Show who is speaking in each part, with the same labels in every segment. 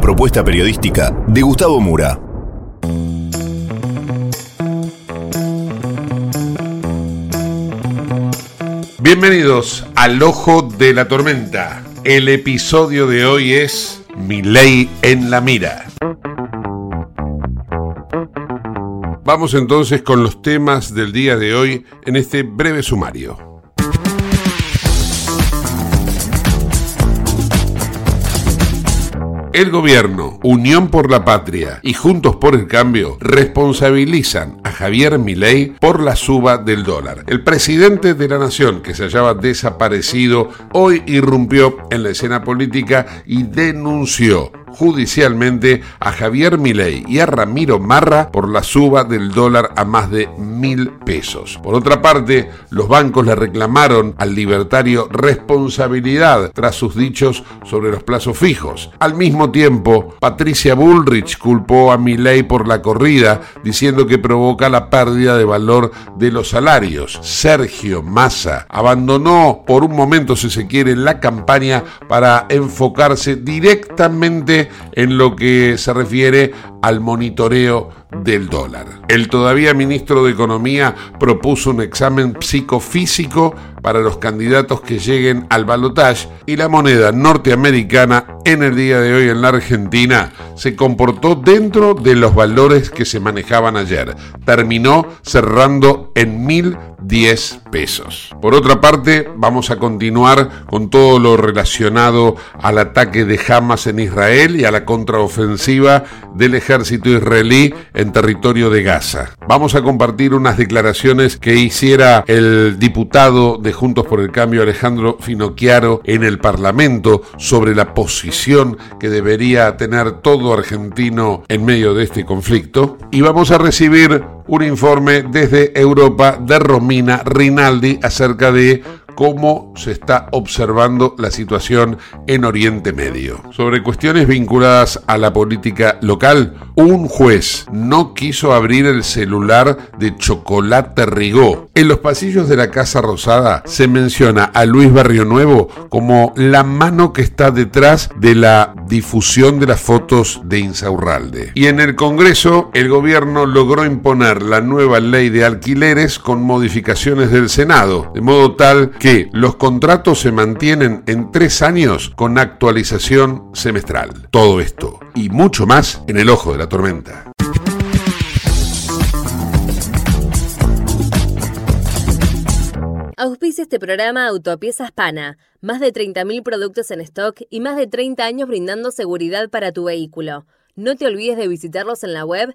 Speaker 1: Propuesta periodística de Gustavo Mura.
Speaker 2: Bienvenidos al Ojo de la Tormenta. El episodio de hoy es Mi ley en la mira. Vamos entonces con los temas del día de hoy en este breve sumario. El gobierno, Unión por la Patria y Juntos por el Cambio responsabilizan a Javier Milei por la suba del dólar. El presidente de la nación, que se hallaba desaparecido, hoy irrumpió en la escena política y denunció judicialmente a Javier Milei y a Ramiro Marra por la suba del dólar a más de mil pesos. Por otra parte, los bancos le reclamaron al libertario responsabilidad tras sus dichos sobre los plazos fijos. Al mismo tiempo, Patricia Bullrich culpó a Milei por la corrida, diciendo que provoca la pérdida de valor de los salarios. Sergio Massa abandonó por un momento, si se quiere, la campaña para enfocarse directamente en lo que se refiere al monitoreo del dólar. El todavía ministro de Economía propuso un examen psicofísico para los candidatos que lleguen al balotaje y la moneda norteamericana en el día de hoy en la Argentina se comportó dentro de los valores que se manejaban ayer. Terminó cerrando en 1010 pesos. Por otra parte, vamos a continuar con todo lo relacionado al ataque de Hamas en Israel y a la contraofensiva del ejército israelí en territorio de Gaza. Vamos a compartir unas declaraciones que hiciera el diputado de Juntos por el Cambio Alejandro Finocchiaro en el Parlamento sobre la posición que debería tener todo argentino en medio de este conflicto. Y vamos a recibir un informe desde Europa de Romina Rinaldi acerca de cómo se está observando la situación en Oriente Medio. Sobre cuestiones vinculadas a la política local, un juez no quiso abrir el celular de Chocolate Rigó. En los pasillos de la Casa Rosada se menciona a Luis Barrio Nuevo como la mano que está detrás de la difusión de las fotos de Insaurralde. Y en el Congreso, el gobierno logró imponer la nueva ley de alquileres con modificaciones del Senado, de modo tal que los contratos se mantienen en tres años con actualización semestral. Todo esto y mucho más en el ojo de la tormenta.
Speaker 3: Auspicia este programa Autopiezas Pana. Más de 30.000 productos en stock y más de 30 años brindando seguridad para tu vehículo. No te olvides de visitarlos en la web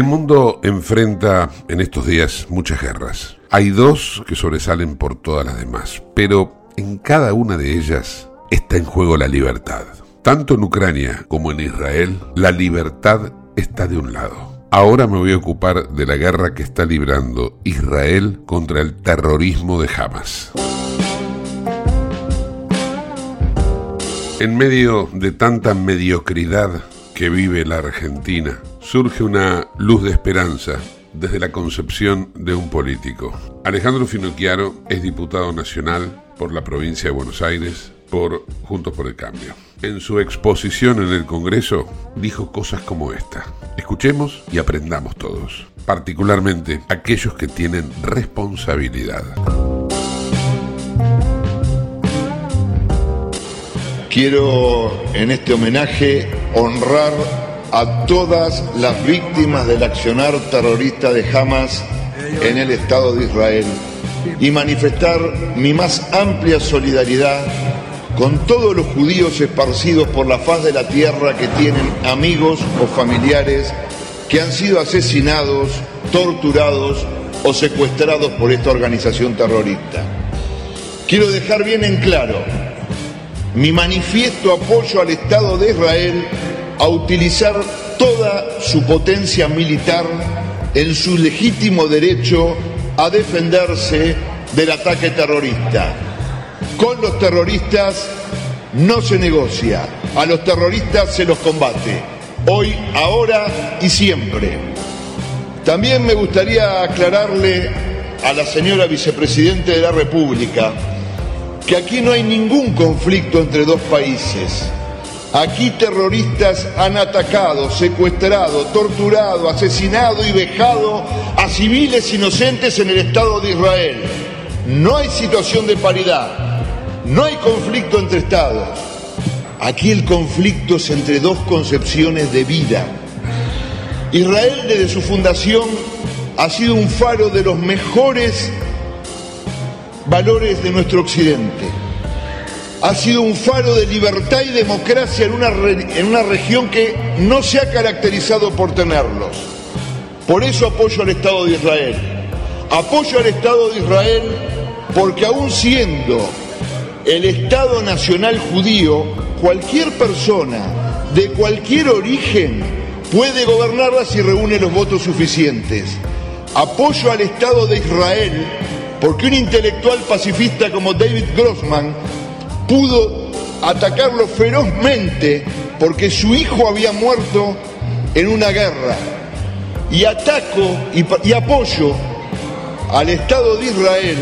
Speaker 2: El mundo enfrenta en estos días muchas guerras. Hay dos que sobresalen por todas las demás, pero en cada una de ellas está en juego la libertad. Tanto en Ucrania como en Israel, la libertad está de un lado. Ahora me voy a ocupar de la guerra que está librando Israel contra el terrorismo de Hamas. En medio de tanta mediocridad que vive la Argentina, surge una luz de esperanza desde la concepción de un político. Alejandro Finocchiaro es diputado nacional por la provincia de Buenos Aires por Juntos por el Cambio. En su exposición en el Congreso dijo cosas como esta. Escuchemos y aprendamos todos, particularmente aquellos que tienen responsabilidad.
Speaker 4: Quiero en este homenaje honrar a todas las víctimas del accionar terrorista de Hamas en el Estado de Israel y manifestar mi más amplia solidaridad con todos los judíos esparcidos por la faz de la tierra que tienen amigos o familiares que han sido asesinados, torturados o secuestrados por esta organización terrorista. Quiero dejar bien en claro mi manifiesto apoyo al Estado de Israel a utilizar toda su potencia militar en su legítimo derecho a defenderse del ataque terrorista. Con los terroristas no se negocia, a los terroristas se los combate, hoy, ahora y siempre. También me gustaría aclararle a la señora vicepresidente de la República que aquí no hay ningún conflicto entre dos países. Aquí terroristas han atacado, secuestrado, torturado, asesinado y vejado a civiles inocentes en el Estado de Israel. No hay situación de paridad, no hay conflicto entre Estados. Aquí el conflicto es entre dos concepciones de vida. Israel desde su fundación ha sido un faro de los mejores valores de nuestro occidente. Ha sido un faro de libertad y democracia en una, en una región que no se ha caracterizado por tenerlos. Por eso apoyo al Estado de Israel. Apoyo al Estado de Israel porque aún siendo el Estado Nacional Judío, cualquier persona de cualquier origen puede gobernarla si reúne los votos suficientes. Apoyo al Estado de Israel porque un intelectual pacifista como David Grossman pudo atacarlo ferozmente porque su hijo había muerto en una guerra. Y ataco y, apoyo al Estado de Israel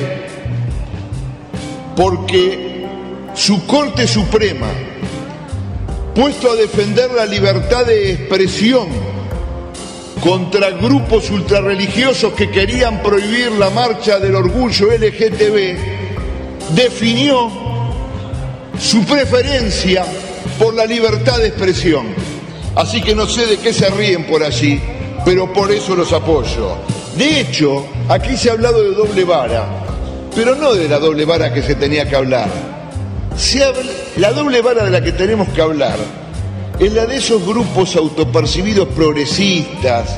Speaker 4: porque su Corte Suprema, puesto a defender la libertad de expresión, contra grupos ultrarreligiosos que querían prohibir la marcha del orgullo LGTB, definió su preferencia por la libertad de expresión. Así que no sé de qué se ríen por allí, pero por eso los apoyo. De hecho, aquí se ha hablado de doble vara, pero no de la doble vara que se tenía que hablar. Se la doble vara de la que tenemos que hablar es la de esos grupos autopercibidos progresistas,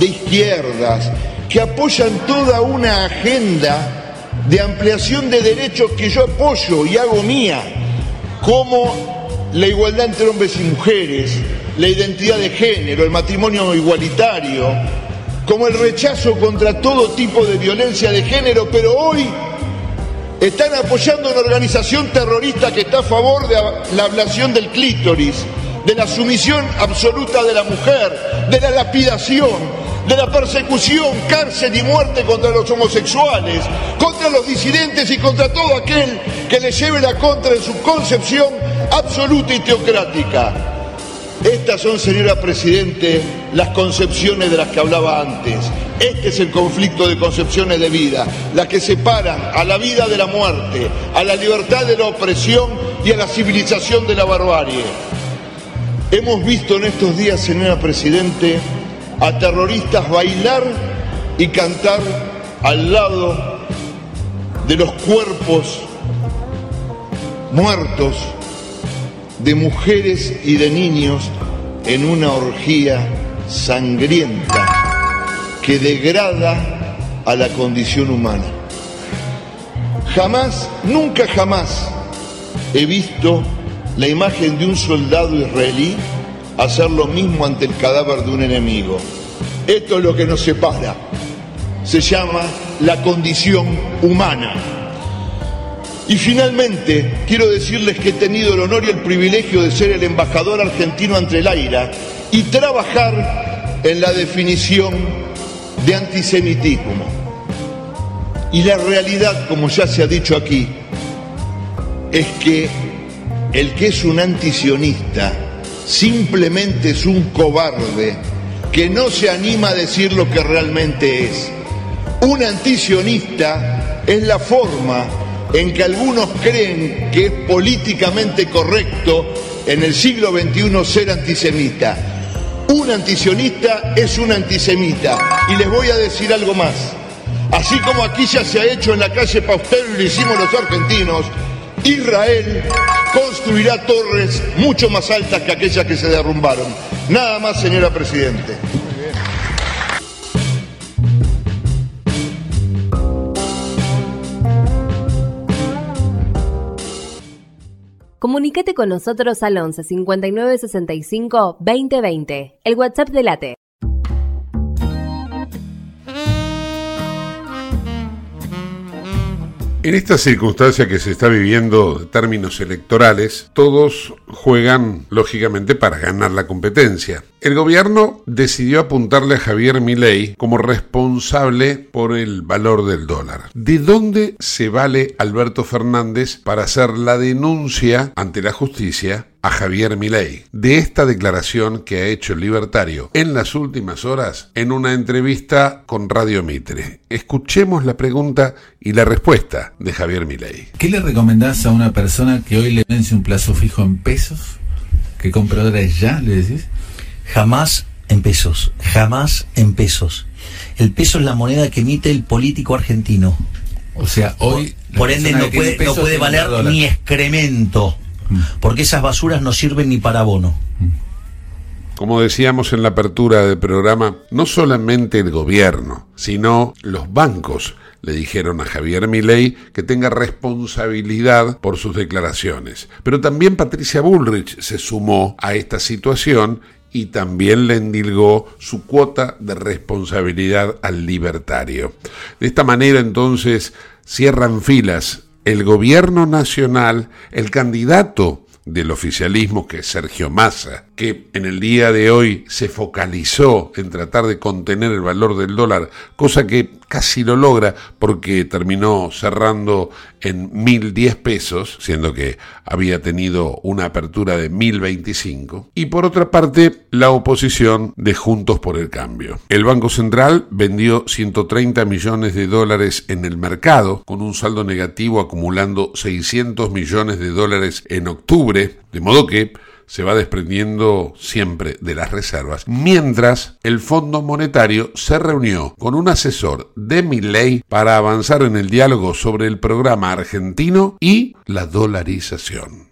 Speaker 4: de izquierdas, que apoyan toda una agenda de ampliación de derechos que yo apoyo y hago mía, como la igualdad entre hombres y mujeres, la identidad de género, el matrimonio igualitario, como el rechazo contra todo tipo de violencia de género, pero hoy están apoyando una organización terrorista que está a favor de la ablación del clítoris, de la sumisión absoluta de la mujer, de la lapidación, de la persecución, cárcel y muerte contra los homosexuales, contra los disidentes y contra todo aquel que le lleve la contra en su concepción absoluta y teocrática. Estas son, señora Presidente, las concepciones de las que hablaba antes. Este es el conflicto de concepciones de vida, las que separan a la vida de la muerte, a la libertad de la opresión y a la civilización de la barbarie. Hemos visto en estos días, señora Presidente, a terroristas bailar y cantar al lado de los cuerpos muertos de mujeres y de niños en una orgía sangrienta que degrada a la condición humana. Jamás, nunca jamás he visto la imagen de un soldado israelí hacer lo mismo ante el cadáver de un enemigo. Esto es lo que nos separa. Se llama la condición humana. Y finalmente, quiero decirles que he tenido el honor y el privilegio de ser el embajador argentino ante el AIRA y trabajar en la definición de antisemitismo. Y la realidad, como ya se ha dicho aquí, es que el que es un antisionista simplemente es un cobarde que no se anima a decir lo que realmente es. Un antisionista es la forma en que algunos creen que es políticamente correcto en el siglo XXI ser antisemita. Un antisionista es un antisemita. Y les voy a decir algo más. Así como aquí ya se ha hecho en la calle Pasteur y lo hicimos los argentinos, Israel construirá torres mucho más altas que aquellas que se derrumbaron. Nada más, señora Presidente.
Speaker 3: Comunicate con nosotros al 11 59 65 2020, el WhatsApp de Late.
Speaker 2: En esta circunstancia que se está viviendo de términos electorales, todos juegan lógicamente para ganar la competencia. El gobierno decidió apuntarle a Javier Milei como responsable por el valor del dólar. ¿De dónde se vale Alberto Fernández para hacer la denuncia ante la justicia a Javier Milei de esta declaración que ha hecho el libertario en las últimas horas en una entrevista con Radio Mitre. Escuchemos la pregunta y la respuesta de Javier Milei.
Speaker 5: ¿Qué le recomendás a una persona que hoy le vence un plazo fijo en pesos? ¿Que compre dólares ya, le decís?
Speaker 6: Jamás en pesos, jamás en pesos. El peso es la moneda que emite el político argentino.
Speaker 5: O sea, hoy...
Speaker 6: Por ende no puede, no puede valer ni excremento, porque esas basuras no sirven ni para abono.
Speaker 2: Como decíamos en la apertura del programa, no solamente el gobierno, sino los bancos le dijeron a Javier Milei que tenga responsabilidad por sus declaraciones. Pero también Patricia Bullrich se sumó a esta situación y también le endilgó su cuota de responsabilidad al libertario. De esta manera entonces cierran filas el gobierno nacional, el candidato del oficialismo, que es Sergio Massa, que en el día de hoy se focalizó en tratar de contener el valor del dólar, cosa que casi lo logra porque terminó cerrando en 1010 pesos, siendo que había tenido una apertura de 1025. Y por otra parte, la oposición de Juntos por el Cambio. El Banco Central vendió 130 millones de dólares en el mercado, con un saldo negativo acumulando 600 millones de dólares en octubre, de modo que se va desprendiendo siempre de las reservas, mientras el Fondo Monetario se reunió con un asesor de Milley para avanzar en el diálogo sobre el programa argentino y la dolarización.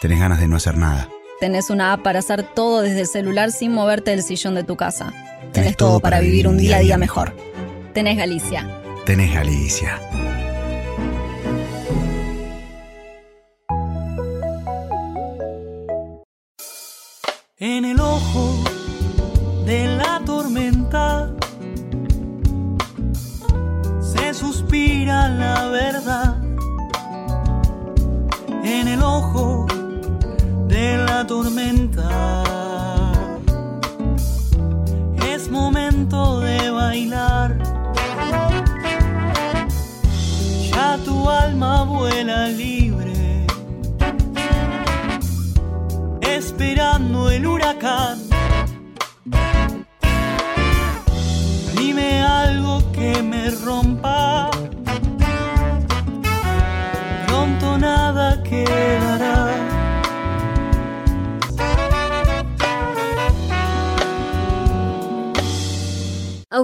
Speaker 7: Tenés ganas de no hacer nada.
Speaker 8: Tenés una app para hacer todo desde el celular sin moverte del sillón de tu casa. Tenés, todo para vivir un día a día mejor. Tenés Galicia.
Speaker 7: Tenés Galicia.
Speaker 9: En el ojo de la tormenta esperando el huracán.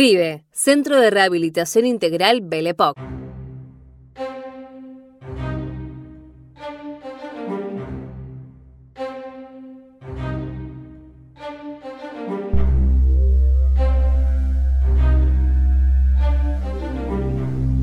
Speaker 3: CRIBE, Centro de Rehabilitación Integral Belepoc.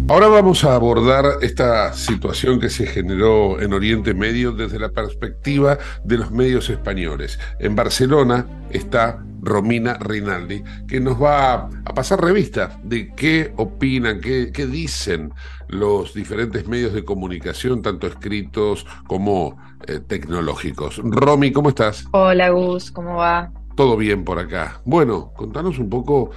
Speaker 2: Ahora vamos a abordar esta situación que se generó en Oriente Medio desde la perspectiva de los medios españoles. En Barcelona está Romina Rinaldi, que nos va a pasar revista de qué opinan, qué, qué dicen los diferentes medios de comunicación, tanto escritos como eh, tecnológicos. Romy, ¿cómo estás?
Speaker 10: Hola Gus, ¿cómo va?
Speaker 2: Todo bien por acá. Bueno, contanos un poco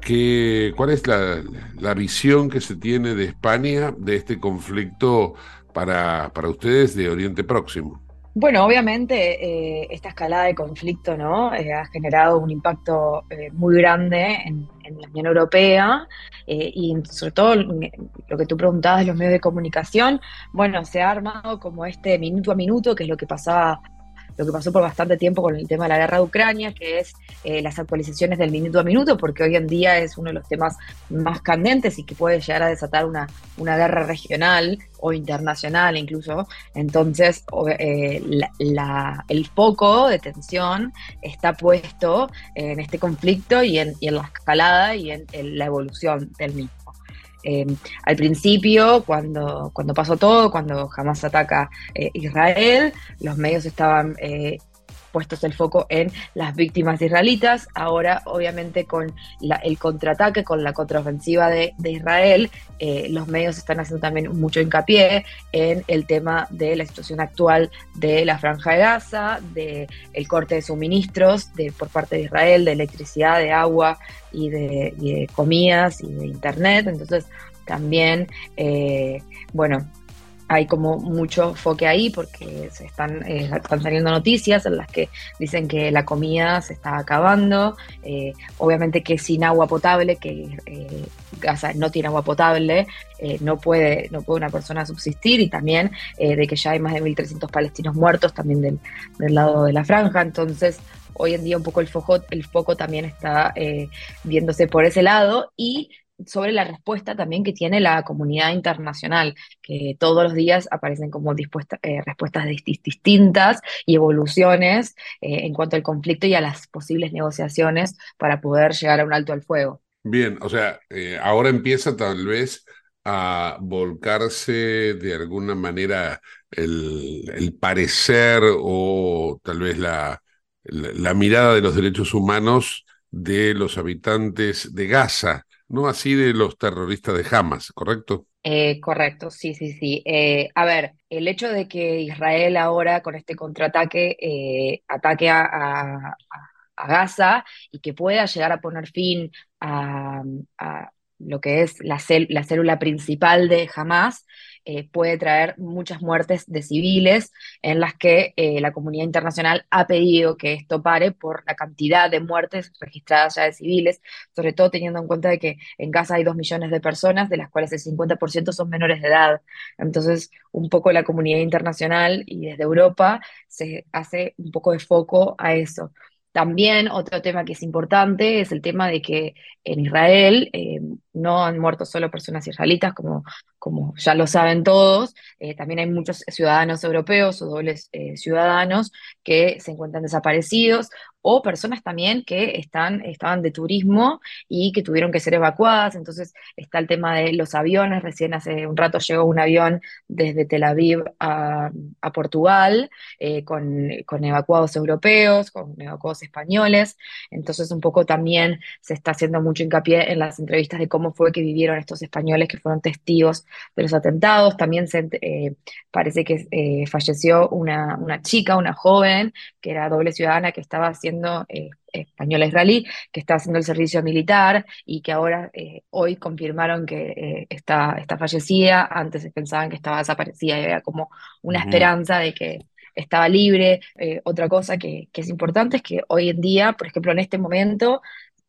Speaker 2: que, cuál es la, la, visión que se tiene de España de este conflicto para, para ustedes de Oriente Próximo.
Speaker 10: Bueno, obviamente eh, esta escalada de conflicto ¿no? Eh, ha generado un impacto eh, muy grande en, en, la Unión Europea y sobre todo lo que tú preguntabas de los medios de comunicación, bueno, se ha armado como este minuto a minuto, que es lo que pasaba lo que pasó por bastante tiempo con el tema de la guerra de Ucrania, que es eh, las actualizaciones del minuto a minuto, porque hoy en día es uno de los temas más candentes y que puede llegar a desatar una, una guerra regional o internacional incluso. Entonces, eh, la, el foco de tensión está puesto en este conflicto y en, la escalada y en la evolución del mismo. Eh, al principio, cuando, cuando pasó todo, cuando jamás ataca eh, Israel, los medios estaban eh, puestos el foco en las víctimas israelitas. Ahora, obviamente, con la, el contraataque, con la contraofensiva de, de Israel, eh, los medios están haciendo también mucho hincapié en el tema de la situación actual de la franja de Gaza, de el corte de suministros de, por parte de Israel, de electricidad, de agua y de, y de comidas y de internet. Entonces, también, eh, bueno, hay como mucho foque ahí porque se están, eh, están saliendo noticias en las que dicen que la comida se está acabando, eh, obviamente que sin agua potable, que eh, Gaza no tiene agua potable, eh, no, puede, no puede una persona subsistir y también eh, de que ya hay más de 1.300 palestinos muertos también del, del lado de la franja, entonces hoy en día un poco el foco, el foco también está eh, viéndose por ese lado y sobre la respuesta también que tiene la comunidad internacional, que todos los días aparecen como eh, respuestas distintas y evoluciones eh, en cuanto al conflicto y a las posibles negociaciones para poder llegar a un alto al fuego.
Speaker 2: Bien, o sea, eh, ahora empieza tal vez a volcarse de alguna manera el, el parecer o tal vez la, la mirada de los derechos humanos de los habitantes de Gaza no así de los terroristas de Hamas, ¿correcto?
Speaker 10: Eh, correcto, sí, sí, sí. Eh, a ver, el hecho de que Israel ahora con este contraataque eh, ataque a, Gaza y que pueda llegar a poner fin a, lo que es la, la célula principal de Hamas, eh, puede traer muchas muertes de civiles en las que eh, la comunidad internacional ha pedido que esto pare por la cantidad de muertes registradas ya de civiles, sobre todo teniendo en cuenta de que en Gaza hay dos millones de personas, de las cuales el 50% son menores de edad. Entonces, un poco la comunidad internacional y desde Europa se hace un poco de foco a eso. También otro tema que es importante es el tema de que en Israel eh, no han muerto solo personas israelitas, como, como ya lo saben todos, eh, también hay muchos ciudadanos europeos o dobles eh, ciudadanos que se encuentran desaparecidos o personas también que están, estaban de turismo y que tuvieron que ser evacuadas. Entonces está el tema de los aviones. Recién hace un rato llegó un avión desde Tel Aviv a, Portugal eh, con, con, evacuados europeos, con evacuados españoles. Entonces un poco también se está haciendo mucho hincapié en las entrevistas de cómo fue que vivieron estos españoles que fueron testigos de los atentados. También se, eh, parece que eh, falleció una, una chica, una joven, que era doble ciudadana, que estaba haciendo eh, española israelí, que está haciendo el servicio militar y que ahora eh, hoy confirmaron que eh, está, está fallecida, antes pensaban que estaba desaparecida y había como una esperanza de que estaba libre. otra cosa que, que, es importante es que hoy en día, por ejemplo, en este momento,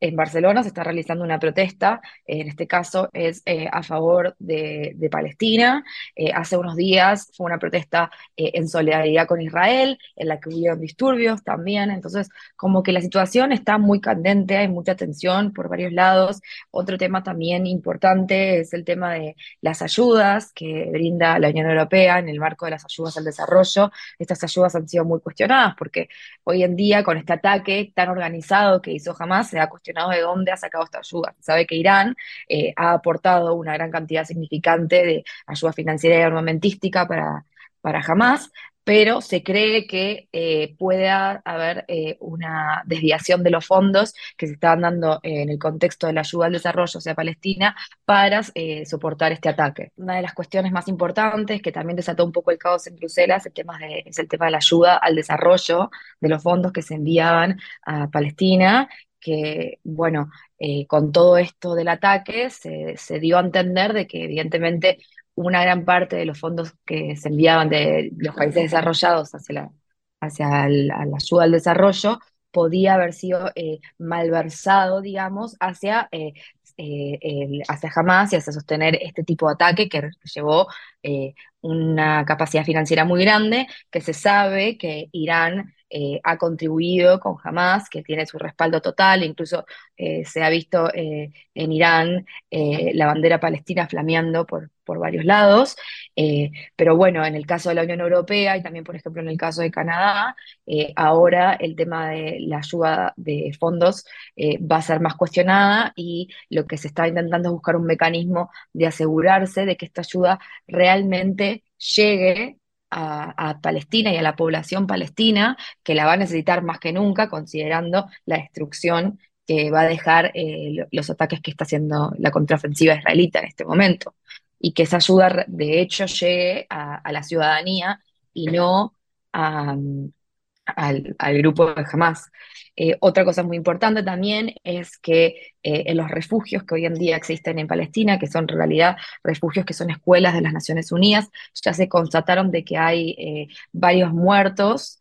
Speaker 10: en Barcelona se está realizando una protesta, en este caso es eh, a favor de, Palestina. Eh, hace unos días fue una protesta eh, en solidaridad con Israel, en la que hubo disturbios también. Entonces, como que la situación está muy candente, hay mucha tensión por varios lados. Otro tema también importante es el tema de las ayudas que brinda la Unión Europea en el marco de las ayudas al desarrollo. Estas ayudas han sido muy cuestionadas porque hoy en día, con este ataque tan organizado que hizo Hamas, se ha cuestionado de dónde ha sacado esta ayuda. sabe que Irán eh, ha aportado una gran cantidad significante de ayuda financiera y armamentística para, para Hamas, pero se cree que eh, pueda haber eh, una desviación de los fondos que se estaban dando en el contexto de la ayuda al desarrollo hacia Palestina para soportar este ataque. Una de las cuestiones más importantes que también desató un poco el caos en Bruselas el tema es el tema de la ayuda al desarrollo de los fondos que se enviaban a Palestina que, bueno, eh, con todo esto del ataque se, dio a entender de que evidentemente una gran parte de los fondos que se enviaban de los países desarrollados hacia la, hacia la ayuda al desarrollo podía haber sido eh, malversado, digamos, hacia, eh, hacia Hamas y hacia sostener este tipo de ataque que llevó una capacidad financiera muy grande, que se sabe que Irán eh, ha contribuido con Hamas, que tiene su respaldo total, incluso eh, se ha visto eh, en Irán la bandera palestina flameando por, por varios lados, pero bueno, en el caso de la Unión Europea y también, por ejemplo, en el caso de Canadá, ahora el tema de la ayuda de fondos va a ser más cuestionada y lo que se está intentando es buscar un mecanismo de asegurarse de que esta ayuda realmente llegue a, Palestina y a la población palestina, que la va a necesitar más que nunca, considerando la destrucción que va a dejar eh, los ataques que está haciendo la contraofensiva israelita en este momento. Y que esa ayuda, de hecho, llegue a, la ciudadanía y no a, al, grupo de Hamas. Eh, otra cosa muy importante también es que eh, en los refugios que hoy en día existen en Palestina, que son en realidad refugios que son escuelas de las Naciones Unidas, ya se constataron de que hay eh, varios muertos.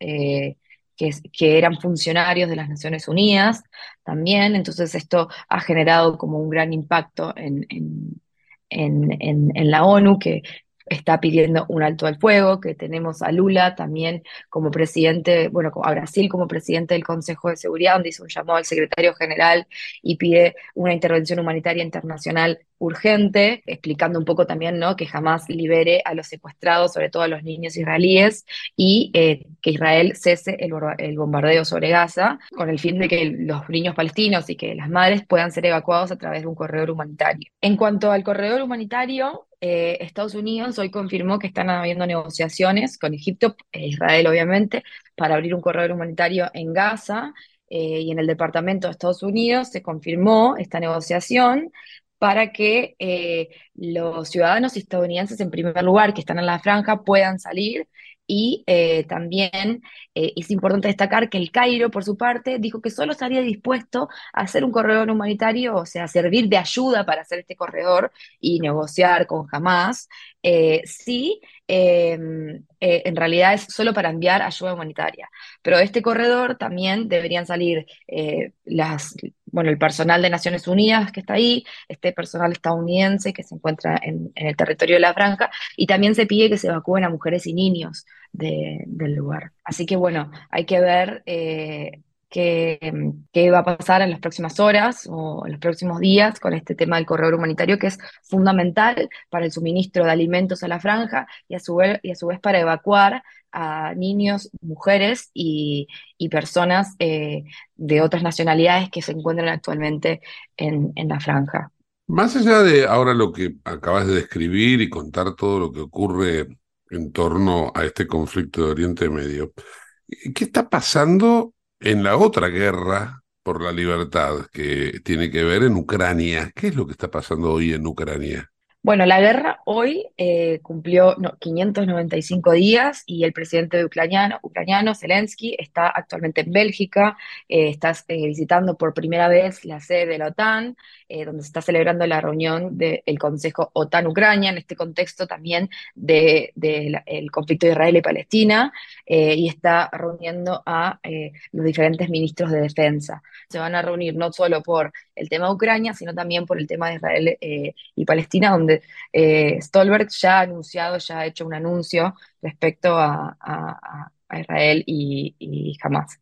Speaker 10: Que, que, eran funcionarios de las Naciones Unidas también, entonces esto ha generado como un gran impacto en, en, en, en la ONU, que está pidiendo un alto al fuego, que tenemos a Lula también como presidente, bueno, a Brasil como presidente del Consejo de Seguridad, donde hizo un llamado al secretario general y pide una intervención humanitaria internacional urgente, explicando un poco también ¿no? que jamás libere a los secuestrados, sobre todo a los niños israelíes, y eh, que Israel cese el, el, bombardeo sobre Gaza, con el fin de que los niños palestinos y que las madres puedan ser evacuados a través de un corredor humanitario. En cuanto al corredor humanitario, eh, Estados Unidos hoy confirmó que están habiendo negociaciones con Egipto e Israel, obviamente, para abrir un corredor humanitario en Gaza. Eh, y en el Departamento de Estados Unidos se confirmó esta negociación para que eh, los ciudadanos estadounidenses, en primer lugar, que están en la franja, puedan salir. Y eh, también eh, es importante destacar que el Cairo, por su parte, dijo que solo estaría dispuesto a hacer un corredor humanitario, o sea, servir de ayuda para hacer este corredor y negociar con Hamas, sí Em, en realidad es solo para enviar ayuda humanitaria. Pero de este corredor también deberían salir las, bueno, el personal de Naciones Unidas que está ahí, este personal estadounidense que se encuentra en, el territorio de la franja, y también se pide que se evacúen a mujeres y niños del lugar. Así que bueno, hay que ver eh, qué, va a pasar en las próximas horas o en los próximos días con este tema del corredor humanitario, que es fundamental para el suministro de alimentos a la franja y a su vez, y a su vez para evacuar a niños, mujeres y, personas eh, de otras nacionalidades que se encuentran actualmente en, en la franja.
Speaker 2: Más allá de ahora lo que acabas de describir y contar todo lo que ocurre en torno a este conflicto de Oriente Medio, ¿qué está pasando en la otra guerra por la libertad que tiene que ver en Ucrania. ¿Qué es lo que está pasando hoy en Ucrania?
Speaker 10: Bueno, la guerra hoy eh, cumplió 595 días y el presidente ucraniano, ucraniano Zelensky está actualmente en Bélgica, eh, está eh, visitando por primera vez la sede de la OTAN, donde se está celebrando la reunión del Consejo OTAN-Ucrania, en este contexto también del de, conflicto de Israel y Palestina, y está reuniendo a los diferentes ministros de defensa. Se van a reunir no solo por el tema de Ucrania, sino también por el tema de Israel y Palestina, donde eh, Stolberg ya ha anunciado, ya ha hecho un anuncio respecto a, Israel y, y Hamas.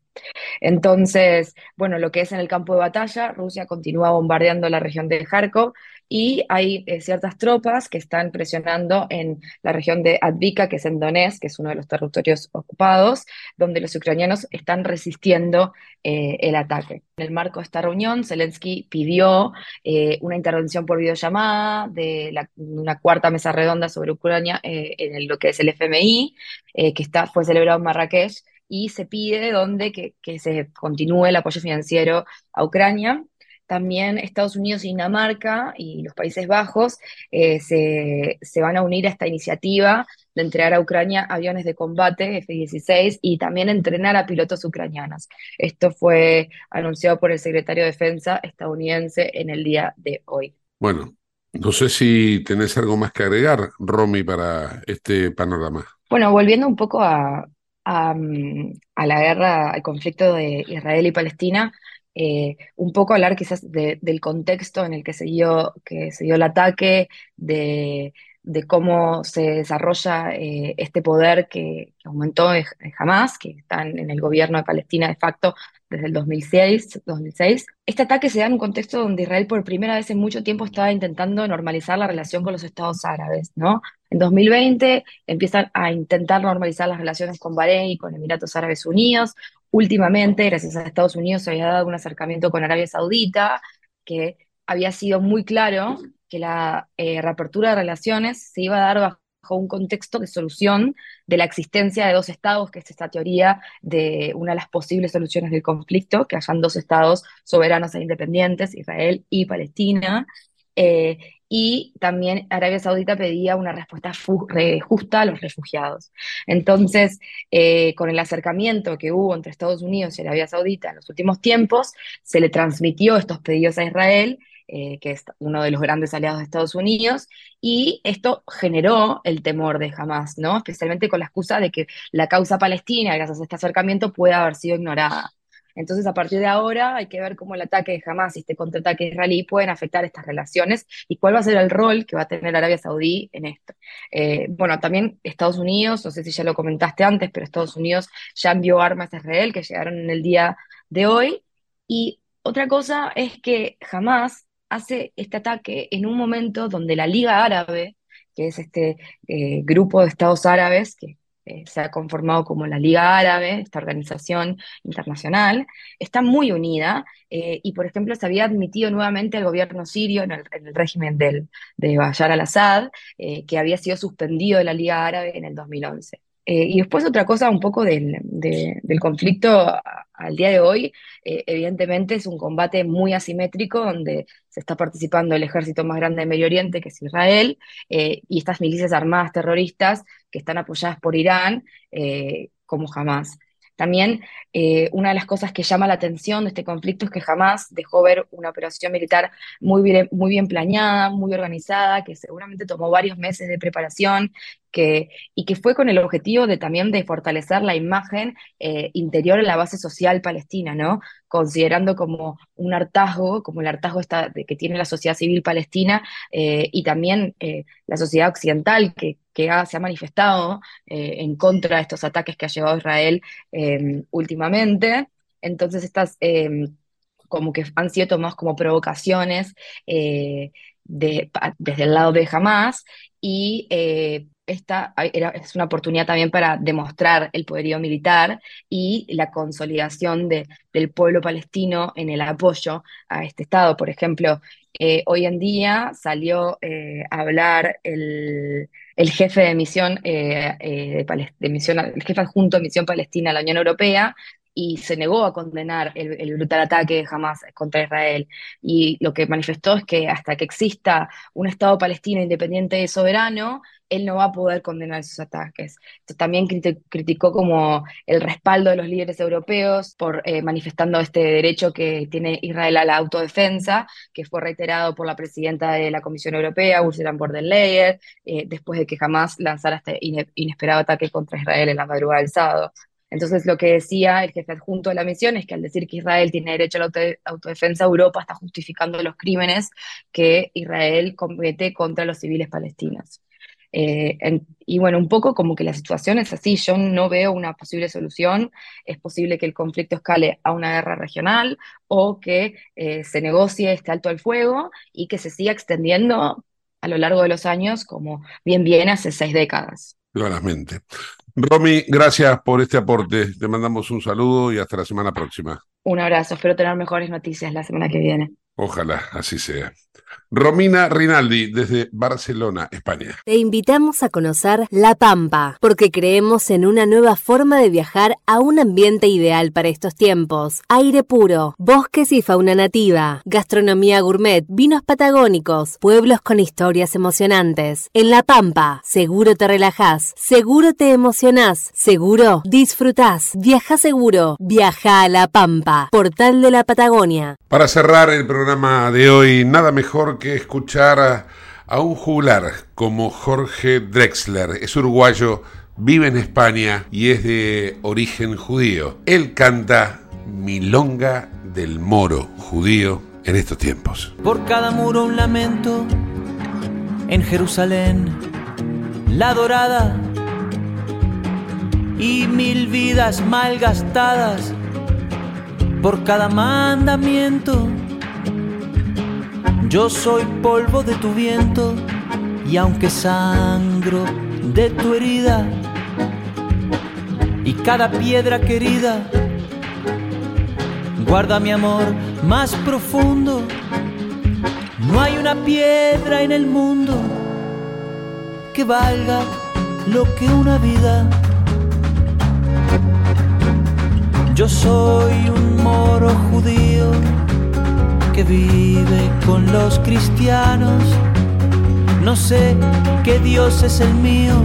Speaker 10: Entonces, bueno, lo que es en el campo de batalla, Rusia continúa bombardeando la región de Kharkov y hay eh, ciertas tropas que están presionando en la región de Advika, que es en Donetsk, que es uno de los territorios ocupados, donde los ucranianos están resistiendo eh, el ataque. En el marco de esta reunión, Zelensky pidió eh, una intervención por videollamada de una cuarta mesa redonda sobre Ucrania en lo que es el FMI, que está, fue celebrado en Marrakech, y se pide donde que, que se continúe el apoyo financiero a Ucrania. También Estados Unidos y Dinamarca y los Países Bajos eh, se, se, van a unir a esta iniciativa de entregar a Ucrania aviones de combate F-16 y también entrenar a pilotos ucranianos. Esto fue anunciado por el secretario de Defensa estadounidense en el día de hoy.
Speaker 2: Bueno, no sé si tenés algo más que agregar, Romy, para este panorama.
Speaker 10: Bueno, volviendo un poco a, a, a la guerra, al conflicto de Israel y Palestina, eh, un poco hablar quizás del contexto en el que se que se dio el ataque, de, de cómo se desarrolla eh, este poder que, aumentó jamás, que están en el gobierno de Palestina de facto desde el 2006, 2006. Este ataque se da en un contexto donde Israel por primera vez en mucho tiempo estaba intentando normalizar la relación con los estados árabes, ¿no? En 2020 empiezan a intentar normalizar las relaciones con Bahrein y con Emiratos Árabes Unidos. Últimamente, gracias a Estados Unidos, se había dado un acercamiento con Arabia Saudita, que había sido muy claro que la eh, reapertura de relaciones se iba a dar bajo un contexto de solución de la existencia de dos estados, que es esta teoría de una de las posibles soluciones del conflicto, que hayan dos estados soberanos e independientes, Israel y Palestina. Eh, y también Arabia Saudita pedía una respuesta justa a los refugiados. Entonces, eh, con el acercamiento que hubo entre Estados Unidos y Arabia Saudita en los últimos tiempos, se le transmitió estos pedidos a Israel eh, que es uno de los grandes aliados de Estados Unidos, y esto generó el temor de Hamas, ¿no? Especialmente con la excusa de que la causa palestina, gracias a este acercamiento, puede haber sido ignorada. Entonces, a partir de ahora hay que ver cómo el ataque de Hamas y este contraataque israelí pueden afectar estas relaciones y cuál va a ser el rol que va a tener Arabia Saudí en esto. Eh, bueno, también Estados Unidos, no sé si ya lo comentaste antes, pero Estados Unidos ya envió armas a Israel que llegaron en el día de hoy. Y otra cosa es que Hamas hace este ataque en un momento donde la Liga Árabe, que es este eh, grupo de estados árabes que eh, se ha conformado como la Liga Árabe, esta organización internacional, está muy unida eh, y, por ejemplo, se había admitido nuevamente al gobierno sirio en el, régimen del, de Bashar al-Assad, que había sido suspendido de la Liga Árabe en el 2011. Eh, y después otra cosa un poco del, del conflicto al día de hoy, eh, evidentemente es un combate muy asimétrico donde se está participando el ejército más grande de Medio Oriente, que es Israel, eh, y estas milicias armadas terroristas que están apoyadas por Irán, como jamás. También eh, una de las cosas que llama la atención de este conflicto es que jamás dejó ver una operación militar muy bien, muy bien planeada, muy organizada, que seguramente tomó varios meses de preparación que, y que fue con el objetivo de también de fortalecer la imagen eh, interior en la base social palestina, ¿no? Considerando como un hartazgo, como el hartazgo que tiene la sociedad civil palestina eh, y también la sociedad occidental que, que se ha manifestado en contra de estos ataques que ha llevado Israel últimamente entonces estas em, como que han sido tomadas como provocaciones eh, desde el lado de Hamas y eh, esta es una oportunidad también para demostrar el poderío militar y la consolidación del pueblo palestino en el apoyo a este Estado. Por ejemplo, eh, hoy en día salió a hablar el, jefe de misión, de, misión, el jefe adjunto de misión palestina a la Unión Europea, y se negó a condenar el, brutal ataque de Hamas contra Israel. Y lo que manifestó es que hasta que exista un Estado palestino independiente y soberano, él no va a poder condenar esos ataques. también criticó como el respaldo de los líderes europeos por eh, manifestando este derecho que tiene Israel a la autodefensa, que fue reiterado por la presidenta de la Comisión Europea, Ursula von der Leyen, eh, después de que Hamas lanzara este inesperado ataque contra Israel en la madrugada del sábado. Entonces, lo que decía el jefe adjunto de la misión es que al decir que Israel tiene derecho a la autodefensa, Europa está justificando los crímenes que Israel comete contra los civiles palestinos. Eh, y bueno, un poco como que la situación es así, yo no veo una posible solución, es posible que el conflicto escale a una guerra regional o que eh, se negocie este alto al fuego y que se siga extendiendo a lo largo de los años, como bien viene hace seis décadas.
Speaker 2: Claramente. Romy, gracias por este aporte. Te mandamos un saludo y hasta la semana próxima.
Speaker 10: Un abrazo, espero tener mejores noticias la semana que viene.
Speaker 2: Ojalá así sea. Romina Rinaldi, desde Barcelona, España.
Speaker 3: Te invitamos a conocer La Pampa, porque creemos en una nueva forma de viajar a un ambiente ideal para estos tiempos. Aire puro, bosques y fauna nativa, gastronomía gourmet, vinos patagónicos, pueblos con historias emocionantes. En La Pampa, seguro te relajás, seguro te emocionás, seguro disfrutás. Viaja seguro, viaja a La Pampa, portal de la Patagonia.
Speaker 2: Para cerrar el programa de hoy, nada mejor que escuchar a, un juglar como Jorge Drexler. Es uruguayo, vive en España y es de origen judío. Él canta Milonga del Moro judío en estos tiempos.
Speaker 9: Por cada muro un lamento en Jerusalén, la dorada y mil vidas mal gastadas por cada mandamiento yo soy polvo de tu viento y aunque sangro de tu herida y cada piedra querida guarda mi amor más profundo. No hay una piedra en el mundo que valga lo que una vida. Yo soy un moro judío vive con los cristianos. No sé qué Dios es el mío,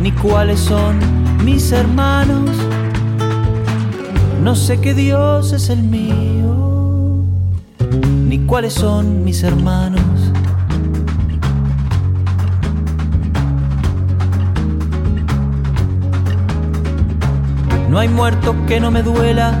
Speaker 9: ni cuáles son mis hermanos. No sé qué Dios es el mío, ni cuáles son mis hermanos. No hay muerto que no me duela,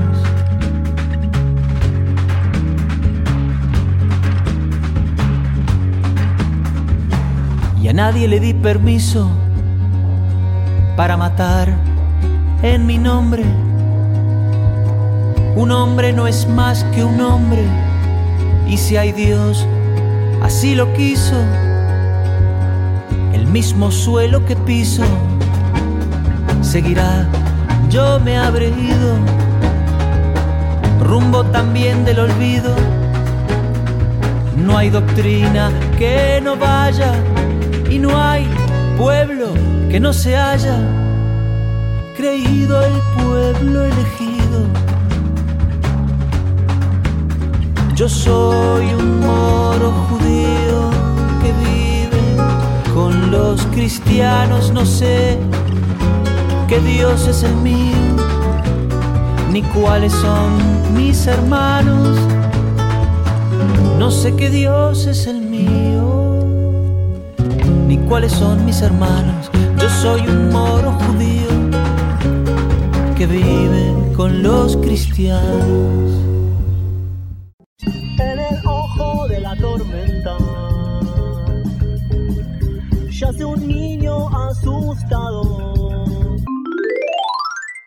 Speaker 9: Nadie le di permiso para matar en mi nombre. Un hombre no es más que un hombre, y si hay Dios, así lo quiso mismo suelo que piso seguirá, yo me habré ido, rumbo también del olvido. No hay doctrina que no vaya y no hay pueblo que no se haya creído el pueblo elegido. Yo soy un moro judío con los cristianos no sé qué Dios es el mío, ni cuáles son mis hermanos. No sé qué Dios es el mío, ni cuáles son mis hermanos. Yo soy un moro judío que vive con los cristianos.
Speaker 11: En el ojo de la tormenta yace un niño asustado